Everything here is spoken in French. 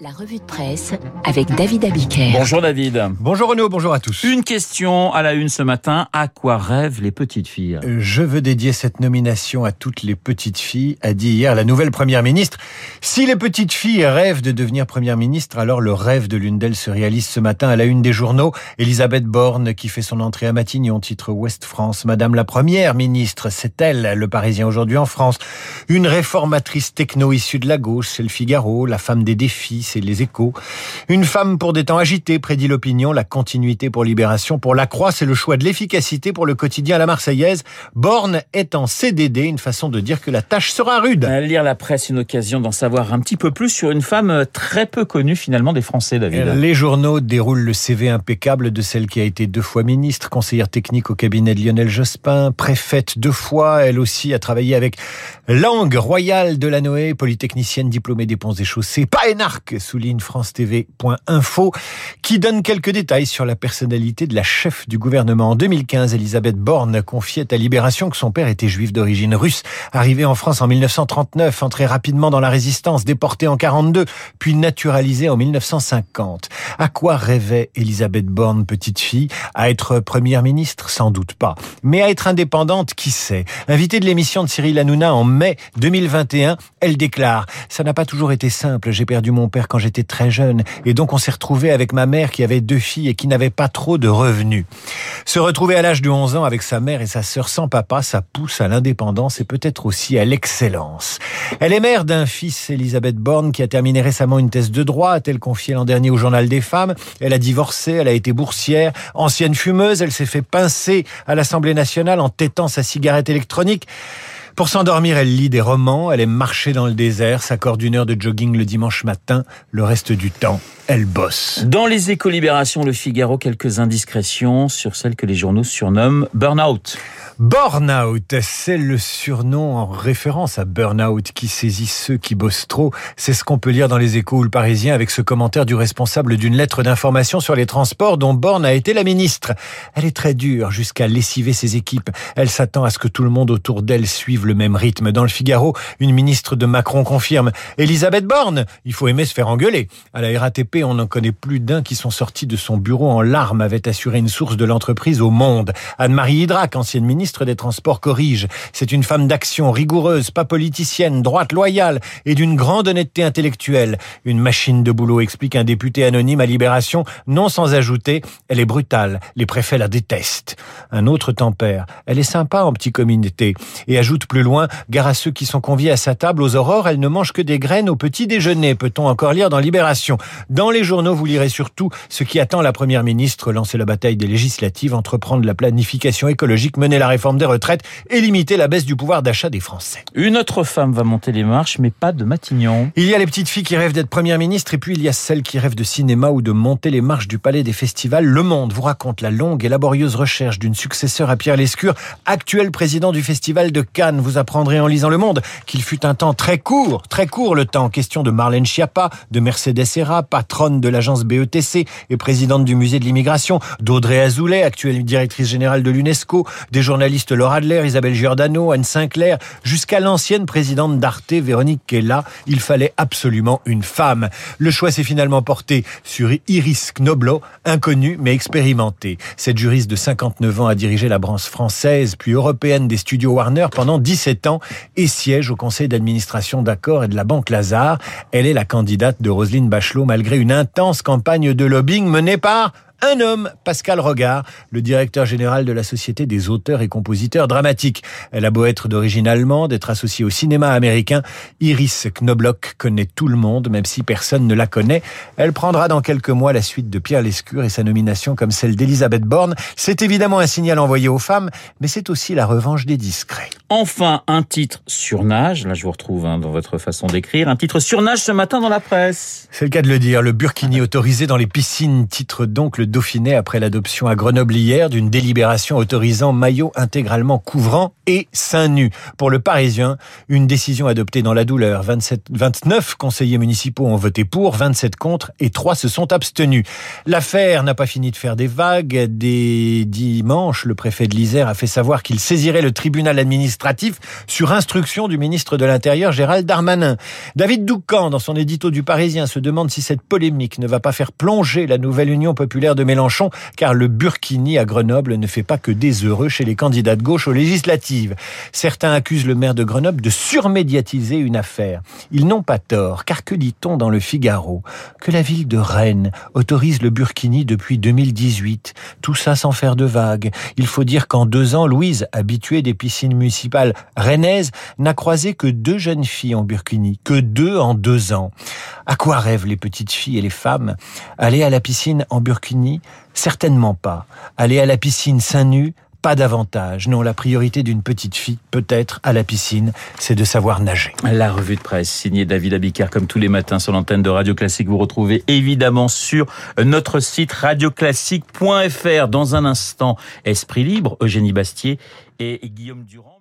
La revue de presse avec David Abiker. Bonjour David. Bonjour Renaud, bonjour à tous. Une question à la une ce matin. À quoi rêvent les petites filles? Euh, Je veux dédier cette nomination à toutes les petites filles, a dit hier la nouvelle première ministre. Si les petites filles rêvent de devenir première ministre, alors le rêve de l'une d'elles se réalise ce matin à la une des journaux. Elisabeth Borne, qui fait son entrée à Matignon, titre Ouest France. Madame la première ministre, c'est elle, le Parisien aujourd'hui en France. Une réformatrice techno issue de la gauche, c'est le Figaro, la femme des défis, c'est les échos. Une femme pour des temps agités, prédit l'opinion, la continuité pour Libération, pour la Croix, c'est le choix de l'efficacité pour le quotidien à la Marseillaise. Borne est en CDD, une façon de dire que la tâche sera rude. À Lire la presse, une occasion d'en savoir un petit peu plus sur une femme euh, très peu connue finalement des Français, David. Les journaux déroulent le CV impeccable de celle qui a été deux fois ministre, conseillère technique au cabinet de Lionel Jospin, préfète deux fois. Elle aussi a travaillé avec Langue royale de la Noé, polytechnicienne diplômée des ponts et chaussées, pas énarque, souligne France TV.info, qui donne quelques détails sur la personnalité de la chef du gouvernement. En 2015, Elisabeth Borne confiait à Libération que son père était juif d'origine russe, arrivé en France en 1939, entré rapidement dans la résistance, déporté en 42, puis naturalisé en 1950. À quoi rêvait Elisabeth Borne, petite fille? À être première ministre? Sans doute pas. Mais à être indépendante, qui sait? Invitée de l'émission de Cyril Hanouna en mai 2021, elle déclare « Ça n'a pas toujours été simple, j'ai perdu mon père quand j'étais très jeune, et donc on s'est retrouvé avec ma mère qui avait deux filles et qui n'avait pas trop de revenus. Se retrouver à l'âge de 11 ans avec sa mère et sa sœur sans papa, ça pousse à l'indépendance et peut-être aussi à l'excellence. Elle est mère d'un fils, Elisabeth Borne, qui a terminé récemment une thèse de droit, a-t-elle confié l'an dernier au Journal des Femmes. Elle a divorcé, elle a été boursière, ancienne fumeuse, elle s'est fait pincer à l'Assemblée nationale en tétant sa cigarette électronique. Pour s'endormir, elle lit des romans, elle aime marcher dans le désert, s'accorde une heure de jogging le dimanche matin, le reste du temps, elle bosse. Dans les échos Libération, le Figaro, quelques indiscrétions sur celle que les journaux surnomment Burnout. Burnout, c'est le surnom en référence à Burnout qui saisit ceux qui bossent trop. C'est ce qu'on peut lire dans les échos ou le Parisien avec ce commentaire du responsable d'une lettre d'information sur les transports dont Borne a été la ministre. Elle est très dure jusqu'à lessiver ses équipes. Elle s'attend à ce que tout le monde autour d'elle suive le même rythme. Dans le Figaro, une ministre de Macron confirme Elisabeth Borne, il faut aimer se faire engueuler. À la RATP, on n'en connaît plus d'un qui sont sortis de son bureau en larmes, avait assuré une source de l'entreprise au Monde. Anne-Marie Hydrac, ancienne ministre des Transports, corrige. C'est une femme d'action rigoureuse, pas politicienne, droite, loyale et d'une grande honnêteté intellectuelle. Une machine de boulot, explique un député anonyme à Libération, non sans ajouter, elle est brutale, les préfets la détestent. Un autre tempère, elle est sympa en petit communauté et ajoute plus loin, gare à ceux qui sont conviés à sa table aux aurores, elle ne mange que des graines au petit déjeuner, peut-on encore lire dans Libération. Dans les journaux, vous lirez surtout ce qui attend la première ministre, lancer la bataille des législatives, entreprendre la planification écologique, mener la réforme des retraites et limiter la baisse du pouvoir d'achat des Français. Une autre femme va monter les marches, mais pas de Matignon. Il y a les petites filles qui rêvent d'être première ministre et puis il y a celles qui rêvent de cinéma ou de monter les marches du palais des festivals. Le Monde vous raconte la longue et laborieuse recherche d'une successeur à Pierre Lescure, actuel président du festival de Cannes. Vous apprendrez en lisant Le Monde qu'il fut un temps très court, très court le temps, question de Marlène Schiappa, de Mercedes Serra, patronne de l'agence BETC et présidente du musée de l'immigration, d'Audrey Azoulay, actuelle directrice générale de l'UNESCO, des journalistes Laura Adler, Isabelle Giordano, Anne Sinclair, jusqu'à l'ancienne présidente d'Arte, Véronique Kella. Il fallait absolument une femme. Le choix s'est finalement porté sur Iris Knoblo, inconnue mais expérimentée. Cette juriste de 59 ans a dirigé la branche française puis européenne des studios Warner pendant 17 ans et siège au conseil d'administration d'Accor et de la Banque Lazare. Elle est la candidate de Roselyne Bachelot malgré une intense campagne de lobbying menée par un homme, Pascal Regard, le directeur général de la Société des auteurs et compositeurs dramatiques. Elle a beau être d'origine allemande, être associée au cinéma américain, Iris Knobloch connaît tout le monde, même si personne ne la connaît. Elle prendra dans quelques mois la suite de Pierre Lescure et sa nomination comme celle d'Elisabeth Borne. C'est évidemment un signal envoyé aux femmes, mais c'est aussi la revanche des discrets. Enfin, un titre surnage. Là, je vous retrouve hein, dans votre façon d'écrire. Un titre surnage ce matin dans la presse. C'est le cas de le dire. Le burkini autorisé dans les piscines titre donc le Dauphiné après l'adoption à Grenoble hier d'une délibération autorisant maillot intégralement couvrant et seins nus. Pour le Parisien, une décision adoptée dans la douleur. 27, 29 conseillers municipaux ont voté pour, 27 contre et 3 se sont abstenus. L'affaire n'a pas fini de faire des vagues. Des dimanches, le préfet de l'Isère a fait savoir qu'il saisirait le tribunal administratif sur instruction du ministre de l'Intérieur Gérald Darmanin. David Doucan, dans son édito du Parisien, se demande si cette polémique ne va pas faire plonger la nouvelle Union populaire de Mélenchon, car le Burkini à Grenoble ne fait pas que des heureux chez les candidats de gauche aux législatives. Certains accusent le maire de Grenoble de surmédiatiser une affaire. Ils n'ont pas tort, car que dit-on dans le Figaro? Que la ville de Rennes autorise le Burkini depuis 2018. Tout ça sans faire de vagues. Il faut dire qu'en deux ans, Louise, habituée des piscines municipales rennaises, n'a croisé que deux jeunes filles en Burkini, que deux en deux ans. À quoi rêvent les petites filles et les femmes? Aller à la piscine en Burkini Certainement pas. Aller à la piscine seins nus pas davantage. Non, la priorité d'une petite fille, peut-être, à la piscine, c'est de savoir nager. La revue de presse signée David Abicard, comme tous les matins sur l'antenne de Radio Classique. Vous retrouvez évidemment sur notre site radioclassique.fr. Dans un instant, Esprit Libre, Eugénie Bastier et Guillaume Durand.